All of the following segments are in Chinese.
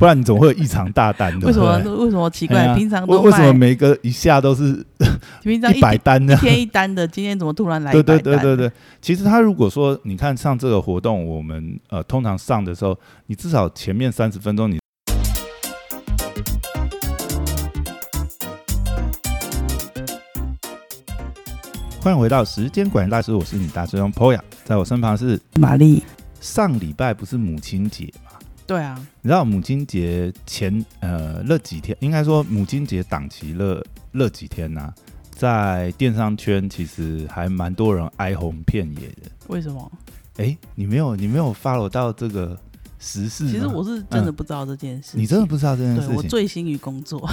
不然你总会有异常大单的。为什么？为什么奇怪？平常都为为什么每个一下都是 平常一百单呢一？天一单的，今天怎么突然来对？对对对对，其实他如果说你看上这个活动，我们呃通常上的时候，你至少前面三十分钟你。欢迎回到时间管理大师，我是你大师兄 Poya，在我身旁是玛丽，上礼拜不是母亲节嘛？对啊，你知道母亲节前呃那几天，应该说母亲节档期那那几天呢、在电商圈其实还蛮多人哀鸿遍野的。为什么？哎，你没有你没有 follow 到这个时事？其实我是真的不知道这件事。嗯你真的不知道这件对我事情？醉心于工作，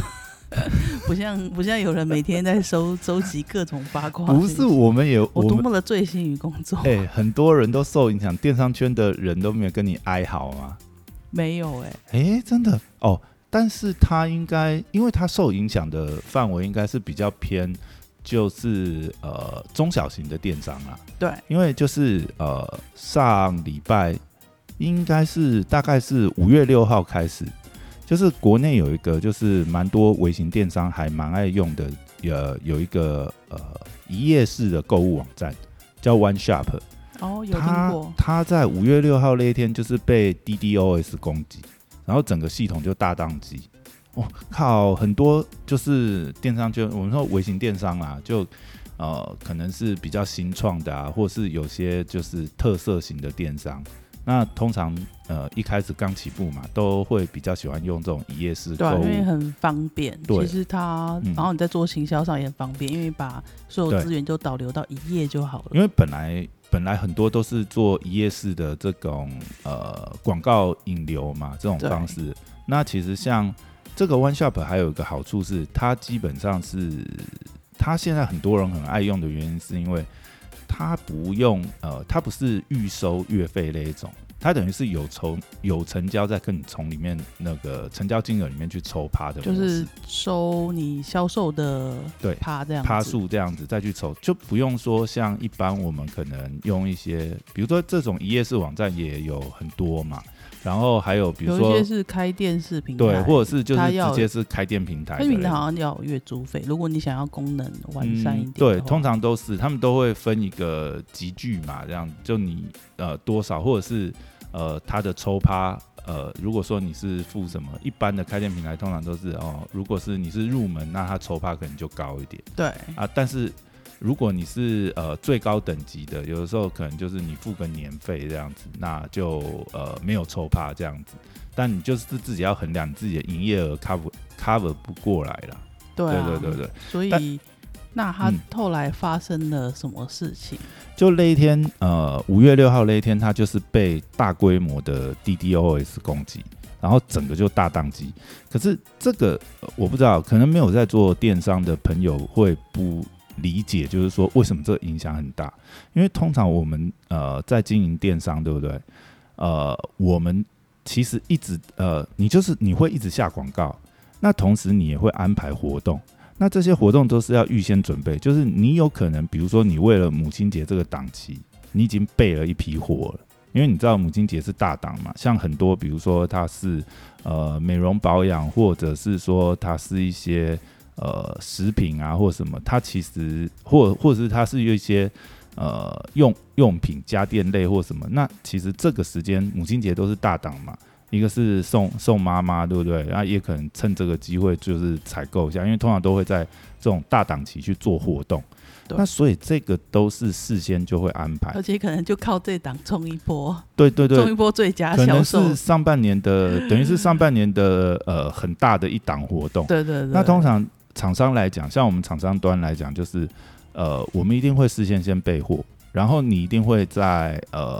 不像不像有人每天在收 收集各种八卦。不是，我们也我多么的醉心于工作。哎，很多人都受影响，电商圈的人都没有跟你哀嚎吗？没有哎、哎，真的哦。但是他应该，因为他受影响的范围应该是比较偏，就是呃中小型的电商啊。对，因为就是呃上礼拜应该是大概是五月六号开始，就是国内有一个就是蛮多微型电商还蛮爱用的，呃有一个呃一页式的购物网站叫 One Shop，哦，有听它过。他在五月六号那一天就是被 DDoS 攻击，然后整个系统就大宕机。我、靠，很多就是电商就我们说微型电商啊，就呃可能是比较新创的啊，或是有些就是特色型的电商。那通常呃一开始刚起步嘛，都会比较喜欢用这种一页式对。因为很方便。对其实它，嗯然后你在做行销上也很方便，因为把所有资源就导流到一页就好了。因为本来本来很多都是做一页式的这种呃广告引流嘛，这种方式。那其实像这个 One Shop 还有一个好处是，它基本上是它现在很多人很爱用的原因，是因为它不用呃，它不是预收月费那一种。它等于是有从有成交，再跟你从里面那个成交金额里面去抽趴的就是收你销售的对趴这样趴数这样子再去抽，就不用说像一般我们可能用一些，比如说这种一页式网站也有很多嘛，然后还有比如说有一些是开电视平台，对，或者是就是直接是开店平台的开类，平台好像要月租费，如果你想要功能完善一点、嗯，对，通常都是他们都会分一个集聚嘛，这样就你呃多少，或者是呃他的抽趴。呃，如果说你是付什么一般的开店平台，通常都是哦，如果是你是入门，那它抽趴可能就高一点。对啊，但是如果你是呃最高等级的，有的时候可能就是你付个年费这样子，那就呃没有抽趴这样子，但你就是自己要衡量你自己的营业额 cover cover 不过来了。对啊，对对对对，所以那他嗯后来发生了什么事情？就那一天，呃，五月六号那一天，他就是被大规模的 DDoS 攻击，然后整个就大宕机。可是这个、呃我不知道，可能没有在做电商的朋友会不理解，就是说为什么这个影响很大？因为通常我们呃在经营电商，对不对？呃，我们其实一直呃，你就是你会一直下广告，那同时你也会安排活动。那这些活动都是要预先准备，就是你有可能，比如说你为了母亲节这个档期，你已经备了一批货了，因为你知道母亲节是大档嘛，像很多，比如说它是呃美容保养，或者是说它是一些呃食品啊或什么，它其实或或者是它是有一些呃用用品家电类或什么，那其实这个时间母亲节都是大档嘛，一个是送送妈妈，对不对？然后也可能趁这个机会就是采购一下，因为通常都会在这种大档期去做活动。那所以这个都是事先就会安排而。且可能就靠这档冲一波，对对对冲一，波最佳可能销售是。上半年的，等于是上半年的呃很大的一档活动。对对对，那通常厂商来讲，像我们厂商端来讲，就是呃，我们一定会事先先备货，然后你一定会在呃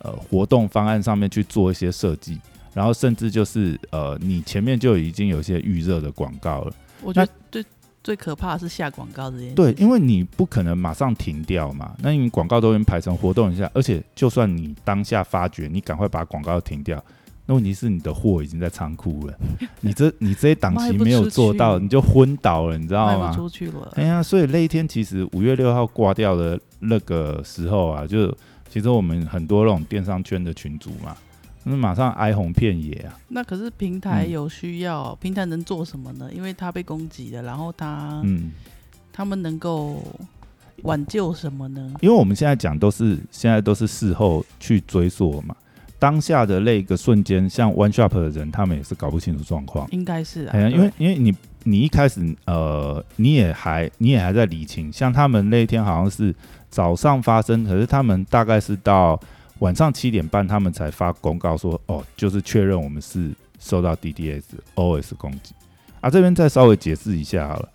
呃活动方案上面去做一些设计，然后甚至就是呃，你前面就已经有一些预热的广告了。我觉得最最可怕的是下广告这件事。对，因为你不可能马上停掉嘛，那你广告都已经排成活动一下，而且就算你当下发觉，你赶快把广告停掉。那问题是你的货已经在仓库了，你这你这些档期没有做到，你就昏倒了，你知道卖吗？不出去了。哎呀，所以那一天其实五月六号挂掉的那个时候啊，就其实我们很多那种电商圈的群主嘛，那马上哀鸿遍野啊。那可是平台嗯有需要，平台能做什么呢？因为他被攻击了，然后他、嗯，他们能够挽救什么呢？因为我们现在讲都是现在都是事后去追溯嘛，当下的那个瞬间，像 One Shop 的人，他们也是搞不清楚状况。应该是啊，哎呀，因为因为你你一开始呃，你也还你也还在理清，像他们那一天好像是早上发生，可是他们大概是到晚上七点半，他们才发公告说，哦，就是确认我们是受到 DDoS OS 攻击啊。这边再稍微解释一下好了，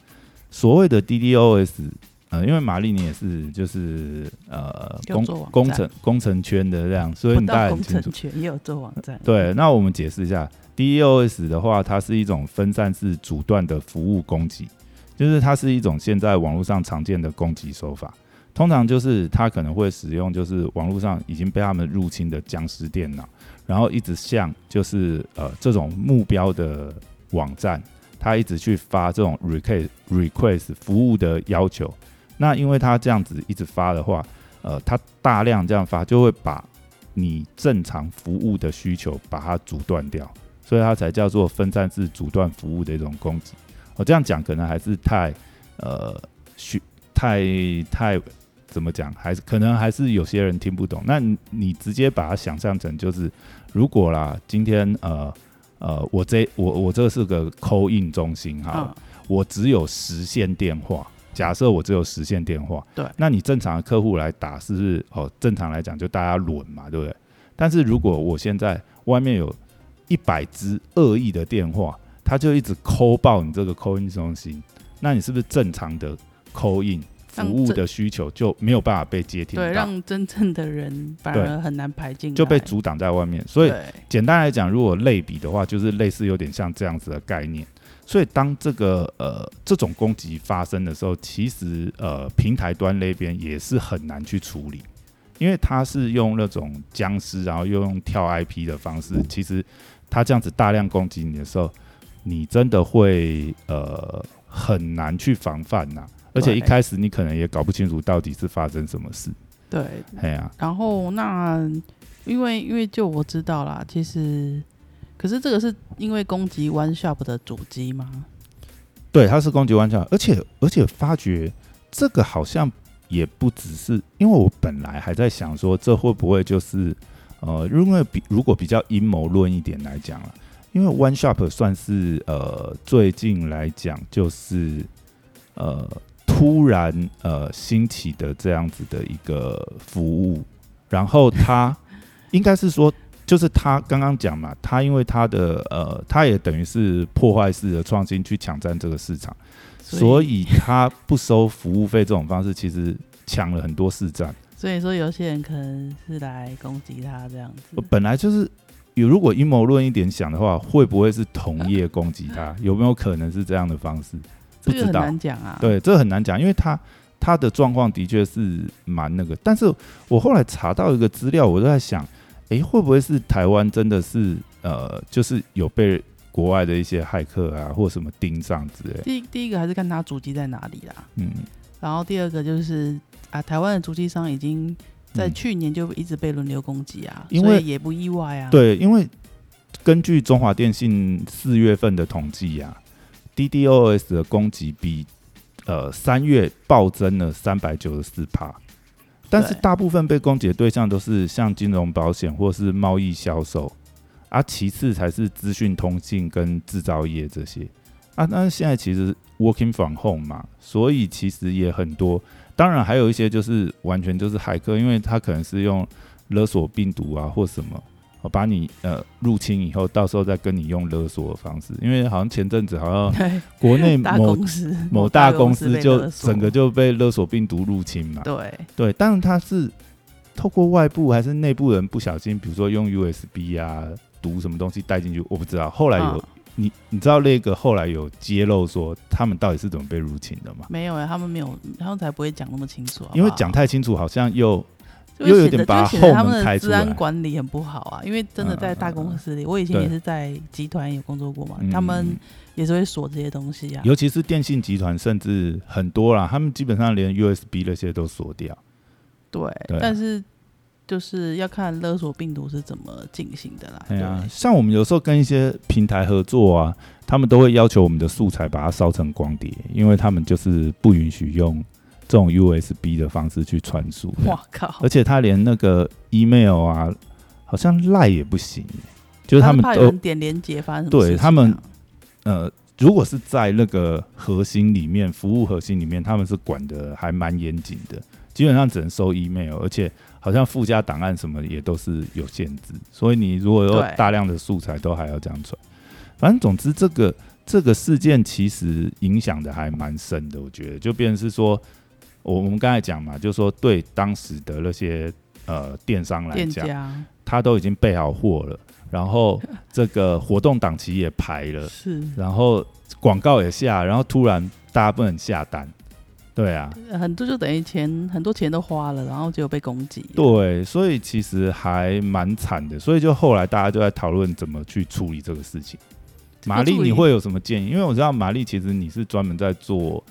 所谓的 DDoS。呃，因为玛丽你也是就是呃工工程工程圈的这样，所以你大概很清楚。圈也有做网站，对，那我们解释一下，DDoS 的话，它是一种分散式阻断的服务攻击，就是它是一种现在网络上常见的攻击手法。通常就是它可能会使用，就是网络上已经被他们入侵的僵尸电脑，然后一直向就是呃这种目标的网站，它一直去发这种 request request 服务的要求。那因为它这样子一直发的话，呃，它大量这样发，就会把你正常服务的需求把它阻断掉，所以它才叫做分散式阻断服务的一种攻击。我这样讲可能还是太呃虚太太怎么讲，还是可能还是有些人听不懂。那你你直接把它想象成就是，如果啦，今天呃呃，我这我我这是个扣印中心哈，嗯，我只有实线电话。假设我只有实线电话，对那你正常的客户来打，是不是哦？正常来讲就大家轮嘛，对不对？但是如果我现在外面有一百只恶意的电话，他就一直扣爆你这个扣印中心，那你是不是正常的扣印服务的需求就没有办法被接听对，让真正的人反而很难排进，就被阻挡在外面？所以简单来讲，如果类比的话，就是类似有点像这样子的概念。所以当这个呃这种攻击发生的时候，其实呃平台端那边也是很难去处理，因为他是用那种僵尸，然后又用跳 IP 的方式，其实他这样子大量攻击你的时候，你真的会呃很难去防范呐、而且一开始你可能也搞不清楚到底是发生什么事，对。哎呀、然后那因为因为就我知道啦，其实可是这个是因为攻击 One Shop 的主机吗？对，它是攻击 OneShop，，而且而且发觉这个好像也不只是，因为我本来还在想说，这会不会就是呃，因为比如果比较阴谋论一点来讲了，因为 One Shop 算是呃最近来讲就是呃突然呃兴起的这样子的一个服务，然后它应该是说。就是他刚刚讲嘛，他因为他的呃，他也等于是破坏式的创新去抢占这个市场，所以他不收服务费这种方式，其实抢了很多市占。所以说有些人可能是来攻击他这样子。本来就是有，如果阴谋论一点想的话，会不会是同业攻击他？有没有可能是这样的方式？不这个很知道。难讲啊。对，这很难讲，因为他他的状况的确是蛮那个。但是我后来查到一个资料，我都在想，诶，会不会是台湾真的是呃，就是有被国外的一些骇客啊或什么盯上之类？第第一个还是看他主机在哪里啦，嗯，然后第二个就是啊，台湾的主机商已经在嗯去年就一直被轮流攻击啊，因为所以也不意外啊。对，因为根据中华电信四月份的统计呀、DDoS 的攻击比呃三月暴增了三百九十四帕，但是大部分被攻击的对象都是像金融保险或是贸易销售，啊，其次才是资讯通信跟制造业这些啊。那现在其实 working from home 嘛，所以其实也很多，当然还有一些就是完全就是骇客，因为他可能是用勒索病毒啊或什么。我把你呃入侵以后，到时候再跟你用勒索的方式，因为好像前阵子好像，国内某大公公司就整个就被勒索病毒入侵嘛。对对，当然它是透过外部还是内部人不小心，比如说用 USB 啊读什么东西带进去，我不知道。后来有、嗯你你知道那个后来有揭露说他们到底是怎么被入侵的吗？没有哎、他们没有，他们才不会讲那么清楚好好因为讲太清楚，好像又又有点把就显得他后门们的治安管理很不好啊。因为真的在大公司里，我以前也是在集团有工作过嘛，嗯他们也是会锁这些东西啊。尤其是电信集团，甚至很多啦，他们基本上连 USB 那些都锁掉。对，但是就是要看勒索病毒是怎么进行的啦。对啊，对像我们有时候跟一些平台合作啊，他们都会要求我们的素材把它烧成光碟，因为他们就是不允许用这种 USB 的方式去传输。哇靠！而且他连那个 email 啊，好像赖也不行，就是他们都怕有人点连接发生对他们呃，如果是在那个核心里面，服务核心里面，他们是管的还蛮严谨的，基本上只能收 email，而且好像附加档案什么也都是有限制，所以你如果有大量的素材，都还要这样传。反正总之，这个这个事件其实影响的还蛮深的，我觉得就变成是说，我我们刚才讲嘛，就是说对当时的那些呃电商来讲，他都已经备好货了，然后这个活动档期也排了，是然后广告也下，然后突然大家不能下单，对啊，很多就等于钱很多钱都花了，然后结果被攻击。对，所以其实还蛮惨的，所以就后来大家就在讨论怎么去处理这个事情。玛丽，你会有什么建议？因为我知道玛丽其实你是专门在做，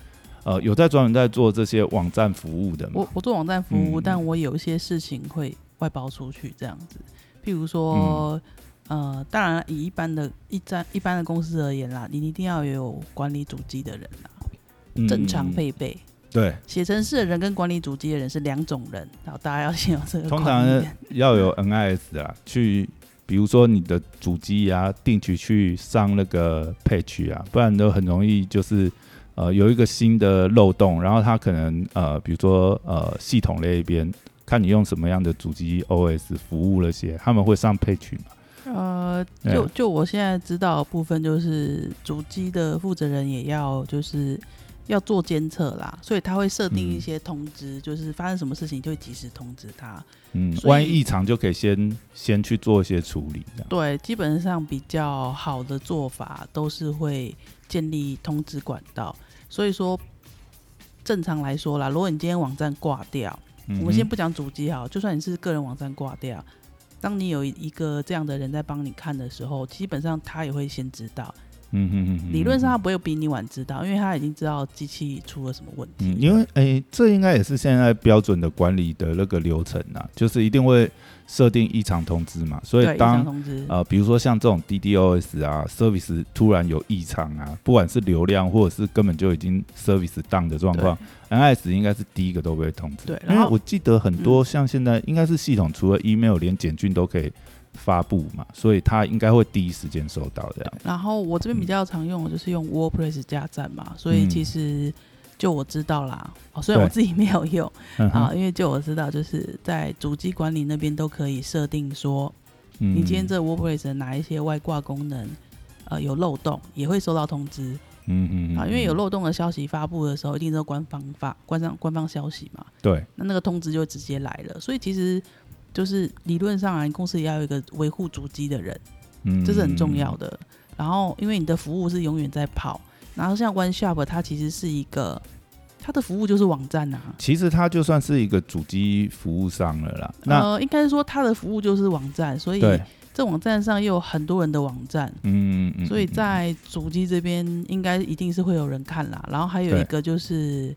呃，有在专门在做这些网站服务的吗我？我做网站服务，嗯但我有一些事情会外包出去，这样子。譬如说，嗯呃，当然以一般的一站一般的公司而言啦，你一定要有管理主机的人啦，嗯正常配备。对，写程式的人跟管理主机的人是两种人，然后大家要先有这个通常。要有 NIS 啊，去比如说你的主机啊，定期去上那个 patch 啊，不然都很容易就是呃有一个新的漏洞，然后它可能呃比如说呃系统那一边看你用什么样的主机 OS 服务那些，他们会上 patch 嘛？呃，对啊就就我现在知道的部分，就是主机的负责人也要就是要做监测啦，所以他会设定一嗯些通知，就是发生什么事情就会及时通知他。嗯，万一异常就可以先先去做一些处理，对，基本上比较好的做法都是会建立通知管道。所以说，正常来说啦，如果你今天网站挂掉，嗯我们先不讲主机哈，就算你是个人网站挂掉，当你有一个这样的人在帮你看的时候，基本上他也会先知道。嗯哼理论上他不会比你晚知道，因为他已经知道机器出了什么问题。嗯，因为诶、这应该也是现在标准的管理的那个流程啊，就是一定会设定异常通知嘛，所以当通知，呃，比如说像这种 DDoS 啊，service 突然有异常啊，不管是流量或者是根本就已经 service down 的状况，NS 应该是第一个都会通知。对然后为我记得很多像现在应该是系统除了 email 连简讯都可以发布嘛，所以他应该会第一时间收到这样。然后我这边比较常用的就是用 WordPress 加站嘛，所以嗯其实就我知道啦，哦，虽然我自己没有用嗯啊，因为就我知道，就是在主机管理那边都可以设定说，嗯。你今天这 WordPress 哪一些外挂功能，呃，有漏洞，也会收到通知。嗯嗯啊，因为有漏漏洞的消息发布的时候，一定都是官方发、官方官方消息嘛，对，那那个通知就直接来了，所以其实就是理论上啊，你公司也要有一个维护主机的人，嗯这是很重要的。然后，因为你的服务是永远在跑，然后像 OneShop，它其实是一个它的服务就是网站啊，其实它就算是一个主机服务商了啦。那、呃，应该说它的服务就是网站，所以，这网站上又有很多人的网站，嗯嗯，所以嗯在主机这边应该一定是会有人看啦。然后还有一个就是，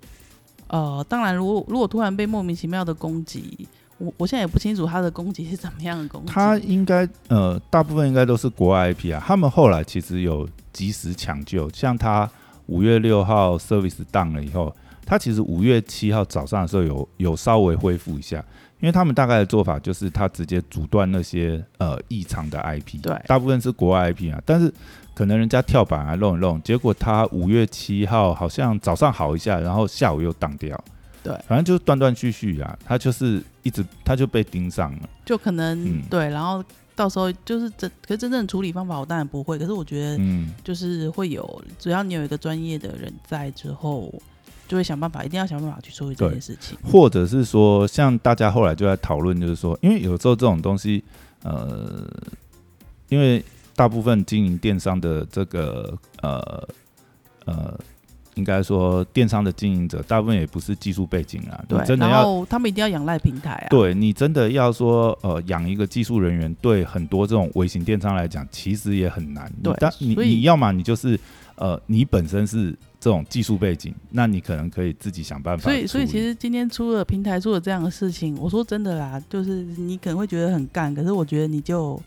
呃，当然如果如果突然被莫名其妙的攻击，我我现在也不清楚他的攻击是怎么样的攻击。它应该呃，大部分应该都是国外 IP 啊。他们后来其实有及时抢救，像他五月六号 service down 了以后，他其实五月七号早上的时候有有稍微恢复一下，因为他们大概的做法就是他直接阻断那些呃异常的 IP，对大部分是国外 IP 啊，但是可能人家跳板啊弄一弄，结果他五月七号好像早上好一下，然后下午又当掉。对反正就是断断续续啊，他就是一直他就被盯上了。就可能、嗯对，然后到时候就是真，可是真正的处理方法我当然不会，可是我觉得嗯，就是会有，只要你有一个专业的人在之后，就会想办法，一定要想办法去处理这件事情。或者是说，像大家后来就在讨论，就是说，因为有时候这种东西，呃，因为大部分经营电商的这个呃呃，应该说电商的经营者，大部分也不是技术背景啊，对，然真的要。后他们一定要仰赖平台啊。对你真的要说，呃，养一个技术人员，对很多这种微型电商来讲，其实也很难。你对但你你要么你就是，呃，你本身是这种技术背景，那你可能可以自己想办法。所以，所以其实今天出了平台出了这样的事情，我说真的啦，就是你可能会觉得很干，可是我觉得你就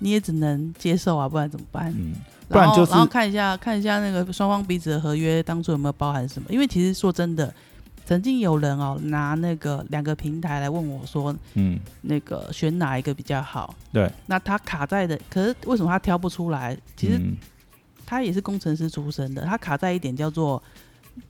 你也只能接受啊，不然怎么办？嗯，不然就是然后看一下看一下那个双方彼此的合约当初有没有包含什么？因为其实说真的，曾经有人哦拿那个两个平台来问我说，嗯，那个选哪一个比较好？对，那他卡在的，可是为什么他挑不出来？其实嗯他也是工程师出身的，他卡在一点叫做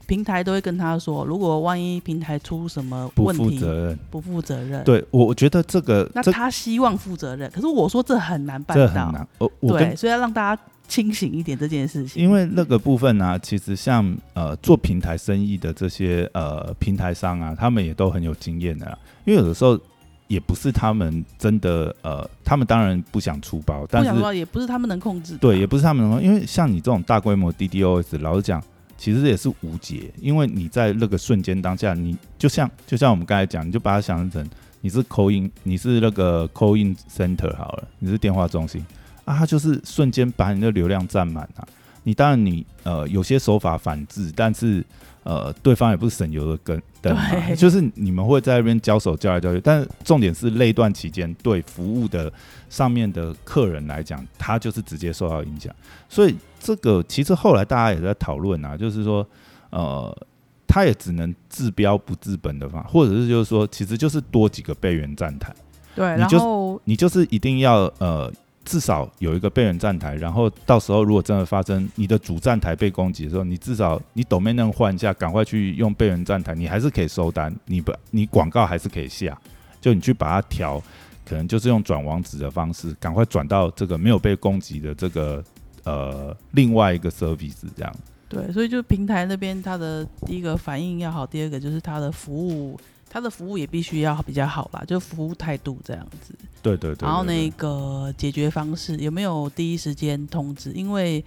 平台都会跟他说，如果万一平台出什么不问题，负责任。不负责任。，对我，我觉得这个那这他希望负责任，可是我说这很难办到。这很难。我我跟对，所以要让大家清醒一点这件事情。因为那个部分呢、其实像呃做平台生意的这些呃平台商啊，他们也都很有经验的啦。因为有的时候也不是他们真的呃，他们当然不想出包，但是不想说也不是他们能控制。对，也不是他们能，因为像你这种大规模 DDoS，老实讲，其实也是无解，因为你在那个瞬间当下，你就像就像我们刚才讲，你就把它想象成你是 call in，你是那个 call in center 好了，你是电话中心啊，它就是瞬间把你的流量占满啊。你当然你呃有些手法反制，但是呃对方也不是省油的跟灯嘛，对就是你们会在那边交手交来交去，但是重点是那段期间对服务的上面的客人来讲，他就是直接受到影响。所以这个其实后来大家也在讨论啊，就是说呃。他也只能治标不治本的方，或者是就是说，其实就是多几个备援站台。对，然你就后你就是一定要呃，至少有一个备援站台，然后到时候如果真的发生你的主站台被攻击的时候，你至少你 domain 换一下，赶快去用备援站台，你还是可以收单，你不你广告还是可以下，就你去把它调，可能就是用转网址的方式，赶快转到这个没有被攻击的这个呃另外一个 service 这样。对，所以就平台那边它的第一个反应要好，第二个就是它的服务，它的服务也必须要比较好吧，就服务态度这样子。对对对然后那个解决方式有没有第一时间通知？因为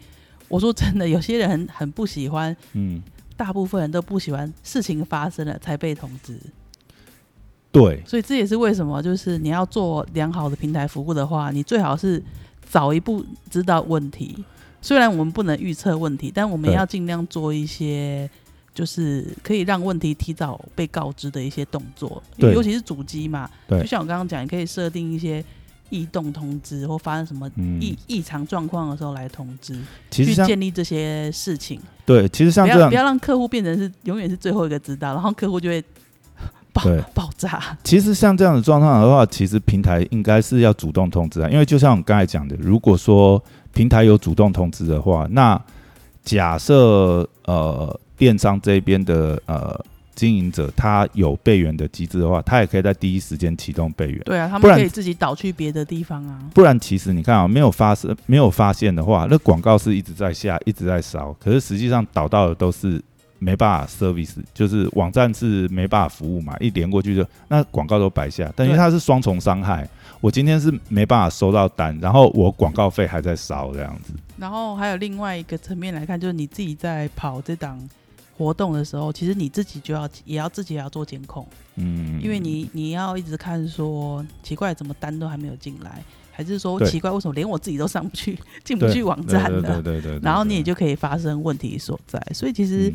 我说真的，有些人很很不喜欢，嗯，大部分人都不喜欢事情发生了才被通知，对所以这也是为什么就是你要做良好的平台服务的话，你最好是早一步知道问题。虽然我们不能预测问题，但我们要尽量做一些。就是可以让问题提早被告知的一些动作，尤其是主机嘛，对。就像我刚刚讲，你可以设定一些异动通知或发生什么嗯，异异常状况的时候来通知，其实去建立这些事情，对，其实像不这样。要不要让客户变成是永远是最后一个知道，然后客户就会爆爆炸。其实像这样的状况的话，其实平台应该是要主动通知啊，因为就像我刚才讲的，如果说平台有主动通知的话，那假设呃电商这边的呃经营者他有备援的机制的话，他也可以在第一时间启动备援。对啊，他们可以自己导去别的地方啊。不然，其实你看啊，没有发生、没有发现的话，那广告是一直在下、一直在烧，可是实际上导到的都是没办法 service，就是网站是没办法服务嘛，一连过去就那广告都白下，等于对它是双重伤害。我今天是没办法收到单，然后我广告费还在烧这样子。然后还有另外一个层面来看，就是你自己在跑这档活动的时候，其实你自己就要也要自己也要做监控，嗯，因为你你要一直看说奇怪怎么单都还没有进来，还是说奇怪为什么连我自己都上不去进不去网站的对，对对对，然后你也就可以发生问题所在。所以其实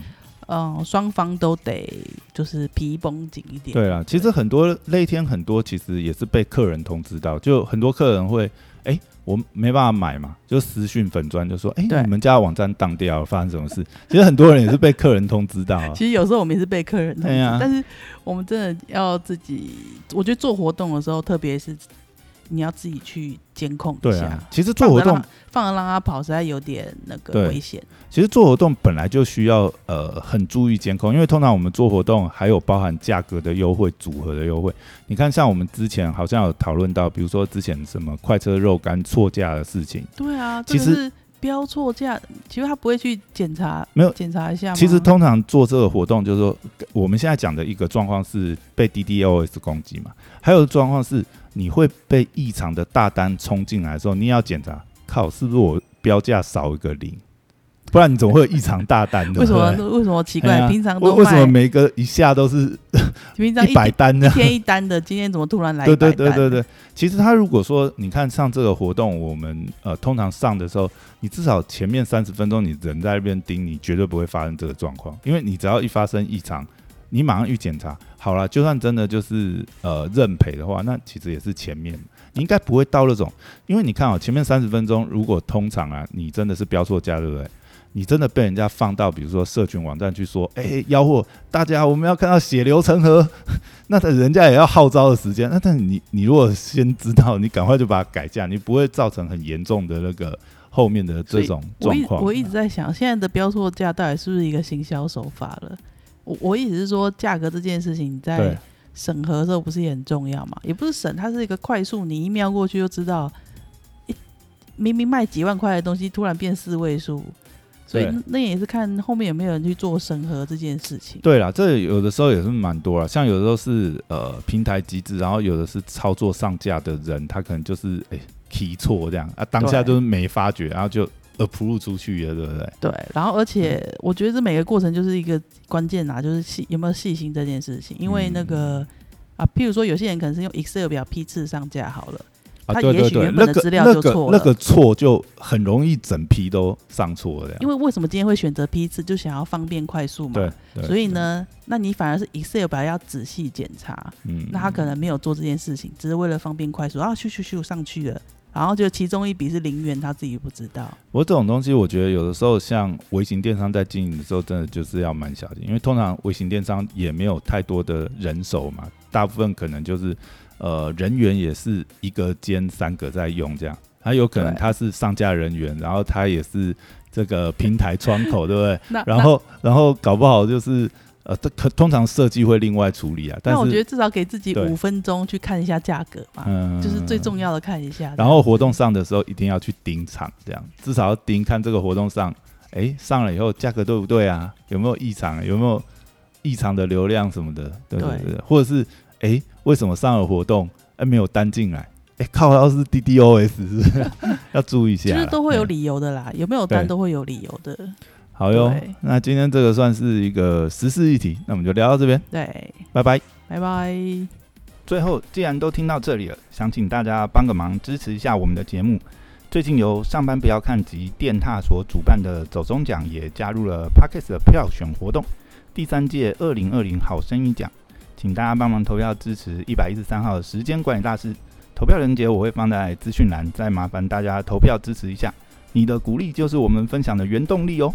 嗯嗯，双、方都得就是皮绷紧一点。对啊，其实很多那一天很多其实也是被客人通知到，就很多客人会，哎、我没办法买嘛，就私讯粉砖就说，哎、对你们家的网站当掉了，发生什么事？其实很多人也是被客人通知到啊。其实有时候我们也是被客人通知，但是我们真的要自己，我觉得做活动的时候，特别是你要自己去监控一下。对啊，其实做活动放着让，放着让他跑，实在有点那个危险。其实做活动本来就需要呃很注意监控，因为通常我们做活动还有包含价格的优惠、组合的优惠。你看，像我们之前好像有讨论到，比如说之前什么快车肉干错价的事情，对啊，其实标错价，其实他不会去检查，没有检查一下吗？其实通常做这个活动，就是说我们现在讲的一个状况是被 DDoS 攻击嘛，还有状况是你会被异常的大单冲进来的时候，你也要检查，靠，是不是我标价少一个零？不然你总会有异常大单的。为什么为什么奇怪？呀平常都为为什么，每个一下都是平常一百单呢一？天一单的，今天怎么突然来一对？对对对对，其实他如果说你看上这个活动，我们呃通常上的时候，你至少前面三十分钟你人在那边盯，你绝对不会发生这个状况，因为你只要一发生异常，你马上去检查。好了，就算真的就是呃认赔的话，那其实也是前面你应该不会到那种，因为你看啊、前面三十分钟如果通常啊你真的是标错价，对不对？你真的被人家放到比如说社群网站去说，哎、吆喝大家我们要看到血流成河，那人家也要号召的时间。那但是你你如果先知道，你赶快就把它改价，你不会造成很严重的那个后面的这种我一状况。我一直在想，现在的标错价到底是不是一个行销手法了？我我意思是说，价格这件事情在审核的时候不是也很重要嘛？也不是审，它是一个快速，你一瞄过去就知道，一明明卖几万块的东西，突然变四位数，所以那也是看后面有没有人去做审核这件事情。对啦，这有的时候也是蛮多啦，像有的时候是呃平台机制，然后有的是操作上架的人，他可能就是哎 key 错这样啊，当下就是没发觉，然后就 approve 出去了，对不对？对，然后而且我觉得这每个过程就是一个关键啊，就是细有没有细心这件事情，因为那个。啊，譬如说，有些人可能是用 Excel 表批次上架好了，啊，他对对对，也许原本那个的资料那个就错了。那个错就很容易整批都上错了，因为为什么今天会选择批次，就想要方便快速嘛。所以，呢，那你反而是 Excel 表要仔细检查，嗯，那他可能没有做这件事情，只是为了方便快速啊，咻咻咻上去了，然后就其中一笔是零元，他自己不知道。不过这种东西，我觉得有的时候像微型电商在经营的时候，真的就是要蛮小心，因为通常微型电商也没有太多的人手嘛，大部分可能就是呃人员也是一个兼三个在用这样，他有可能他是上架人员，然后他也是这个平台窗口，对不对？然后然后搞不好就是呃，这可通常设计会另外处理啊，但我觉得至少给自己五分钟去看一下价格嘛，嗯就是最重要的看一下。然后活动上的时候一定要去盯场，这样至少要盯看这个活动上，哎，上了以后价格对不对啊？有没有异常？有没有异常的流量什么的？对对对对，或者是哎，为什么上了活动哎没有单进来？哎，靠，要是 DDoS 是不是 要注意一下啦？就是都会有嗯理由的啦，有没有单都会有理由的。好哟。那今天这个算是一个时事议题，那我们就聊到这边，对，拜拜。拜拜。最后，既然都听到这里了，想请大家帮个忙，支持一下我们的节目。最近由上班不要看及电踏所主办的走中奖也加入了 Parkes 的票选活动，第三届二零二零好声音奖，请大家帮忙投票支持一百一十三号的时间管理大师。投票链接我会放在资讯栏，再麻烦大家投票支持一下，你的鼓励就是我们分享的原动力哦。